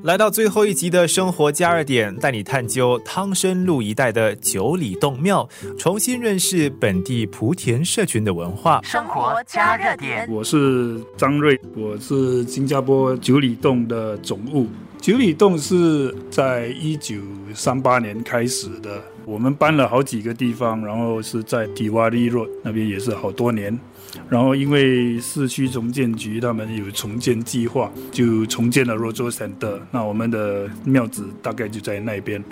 来到最后一集的生活加热点，带你探究汤深路一带的九里洞庙，重新认识本地莆田社群的文化。生活加热点，我是张瑞，我是新加坡九里洞的总务。九里洞是在一九三八年开始的，我们搬了好几个地方，然后是在迪瓦利若那边也是好多年。然后，因为市区重建局他们有重建计划，就重建了罗州山的。那我们的庙子大概就在那边。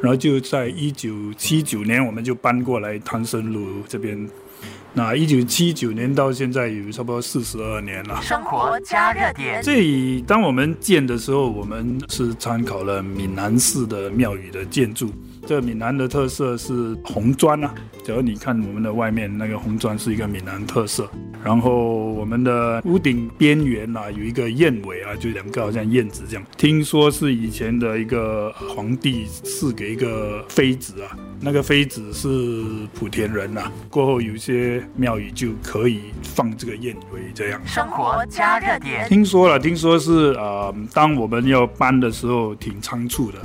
然后就在一九七九年，我们就搬过来汤森路这边。那一九七九年到现在有差不多四十二年了。生活加热点。这里当我们建的时候，我们是参考了闽南式的庙宇的建筑。这闽南的特色是红砖啊，假如你看我们的外面那个红砖是一个闽南特色。然后我们的屋顶边缘啊有一个燕尾啊，就两个好像燕子这样。听说是以前的一个皇帝赐给一个妃子啊，那个妃子是莆田人呐。过后有些庙宇就可以放这个燕尾这样。生活加热点。听说了，听说是呃，当我们要搬的时候挺仓促的。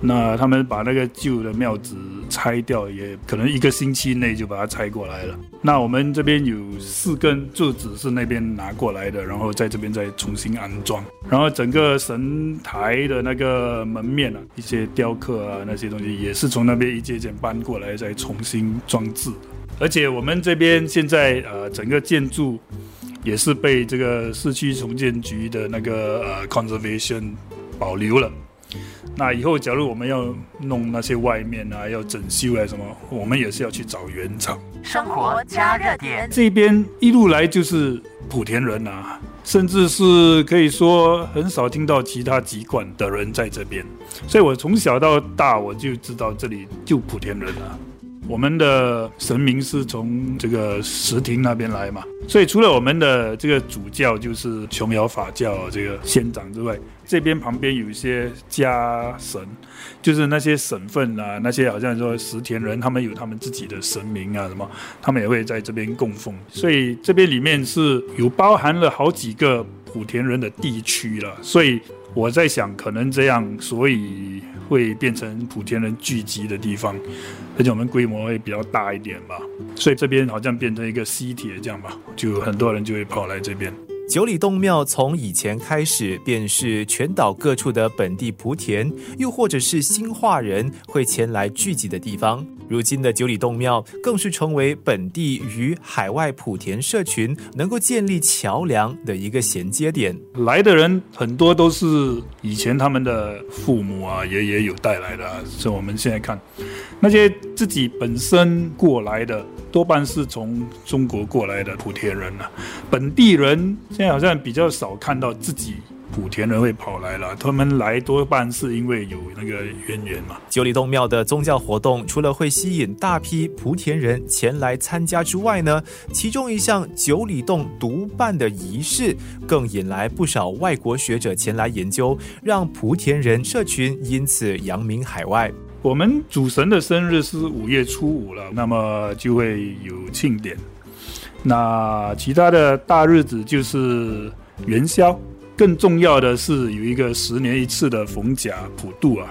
那他们把那个旧的庙子拆掉，也可能一个星期内就把它拆过来了。那我们这边有四根柱子是那边拿过来的，然后在这边再重新安装。然后整个神台的那个门面啊，一些雕刻啊那些东西，也是从那边一件件搬过来再重新装置。而且我们这边现在呃整个建筑也是被这个市区重建局的那个呃 conservation 保留了。那以后，假如我们要弄那些外面啊，要整修啊什么，我们也是要去找原厂。生活加热点，这边一路来就是莆田人啊，甚至是可以说很少听到其他籍贯的人在这边，所以我从小到大我就知道这里就莆田人啊。我们的神明是从这个石亭那边来嘛，所以除了我们的这个主教就是琼瑶法教这个仙长之外，这边旁边有一些家神，就是那些省份啊，那些好像说石田人，他们有他们自己的神明啊什么，他们也会在这边供奉，所以这边里面是有包含了好几个莆田人的地区了，所以我在想，可能这样，所以。会变成莆田人聚集的地方，而且我们规模会比较大一点吧，所以这边好像变成一个西铁这样吧，就很多人就会跑来这边。九里洞庙从以前开始便是全岛各处的本地莆田，又或者是新化人会前来聚集的地方。如今的九里洞庙更是成为本地与海外莆田社群能够建立桥梁的一个衔接点。来的人很多都是以前他们的父母啊、爷爷有带来的，所以我们现在看那些自己本身过来的。多半是从中国过来的莆田人啊，本地人现在好像比较少看到自己莆田人会跑来了。他们来多半是因为有那个渊源嘛。九里洞庙的宗教活动，除了会吸引大批莆田人前来参加之外呢，其中一项九里洞独办的仪式，更引来不少外国学者前来研究，让莆田人社群因此扬名海外。我们主神的生日是五月初五了，那么就会有庆典。那其他的大日子就是元宵，更重要的是有一个十年一次的逢甲普渡啊。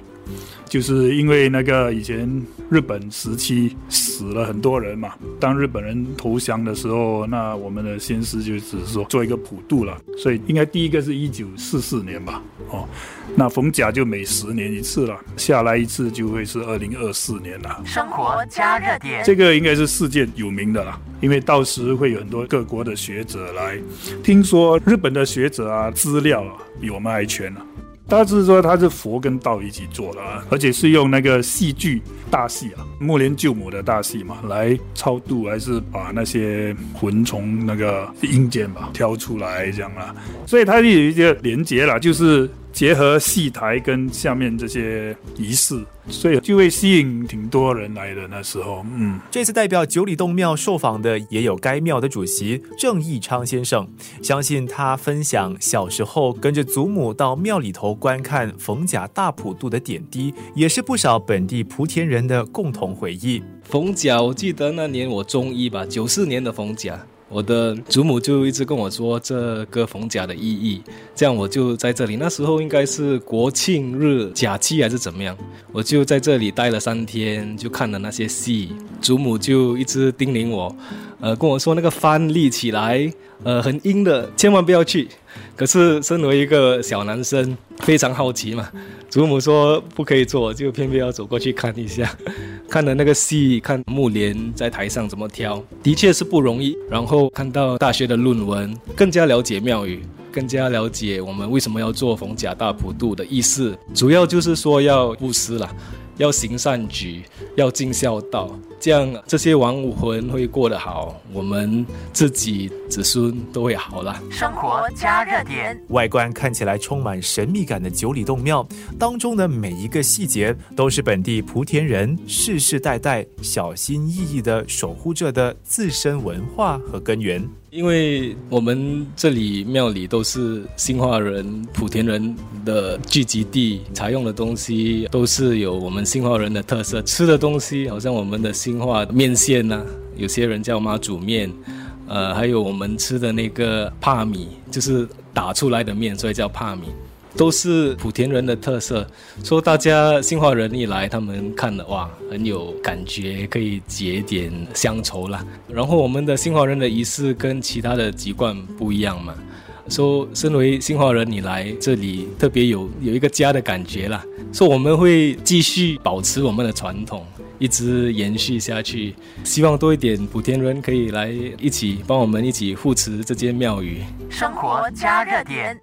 就是因为那个以前日本时期死了很多人嘛，当日本人投降的时候，那我们的先师就只是说做一个普渡了，所以应该第一个是一九四四年吧，哦，那逢甲就每十年一次了，下来一次就会是二零二四年了。生活加热点，这个应该是世界有名的啦，因为到时会有很多各国的学者来，听说日本的学者啊资料啊比我们还全呢。大致说，他是佛跟道一起做的啊，而且是用那个戏剧大戏啊，木莲救母的大戏嘛，来超度，还是把那些魂从那个阴间吧挑出来这样啦，所以它有一些连接了，就是。结合戏台跟下面这些仪式，所以就会吸引挺多人来的。那时候，嗯，这次代表九里洞庙受访的也有该庙的主席郑义昌先生。相信他分享小时候跟着祖母到庙里头观看逢甲大普渡的点滴，也是不少本地莆田人的共同回忆。逢甲，我记得那年我中一吧，九四年的逢甲。我的祖母就一直跟我说这个逢甲的意义，这样我就在这里。那时候应该是国庆日假期还是怎么样，我就在这里待了三天，就看了那些戏。祖母就一直叮咛我，呃，跟我说那个帆立起来，呃，很阴的，千万不要去。可是身为一个小男生，非常好奇嘛，祖母说不可以做，就偏偏要走过去看一下。看了那个戏，看木莲在台上怎么挑，的确是不容易。然后看到大学的论文，更加了解庙宇，更加了解我们为什么要做逢甲大普渡的意思。主要就是说要布施了。要行善举，要尽孝道，这样这些亡魂会过得好，我们自己子孙都会好了。生活加热点，外观看起来充满神秘感的九里洞庙当中的每一个细节，都是本地莆田人世世代代小心翼翼的守护着的自身文化和根源。因为我们这里庙里都是新化人、莆田人的聚集地，采用的东西都是有我们兴化人的特色。吃的东西好像我们的兴化面线呐，有些人叫妈祖面，呃，还有我们吃的那个帕米，就是打出来的面，所以叫帕米。都是莆田人的特色，说大家兴化人一来，他们看了哇，很有感觉，可以结点乡愁啦。然后我们的兴化人的仪式跟其他的籍贯不一样嘛，说身为新华人，你来这里特别有有一个家的感觉啦。说我们会继续保持我们的传统，一直延续下去，希望多一点莆田人可以来一起帮我们一起护持这间庙宇。生活加热点。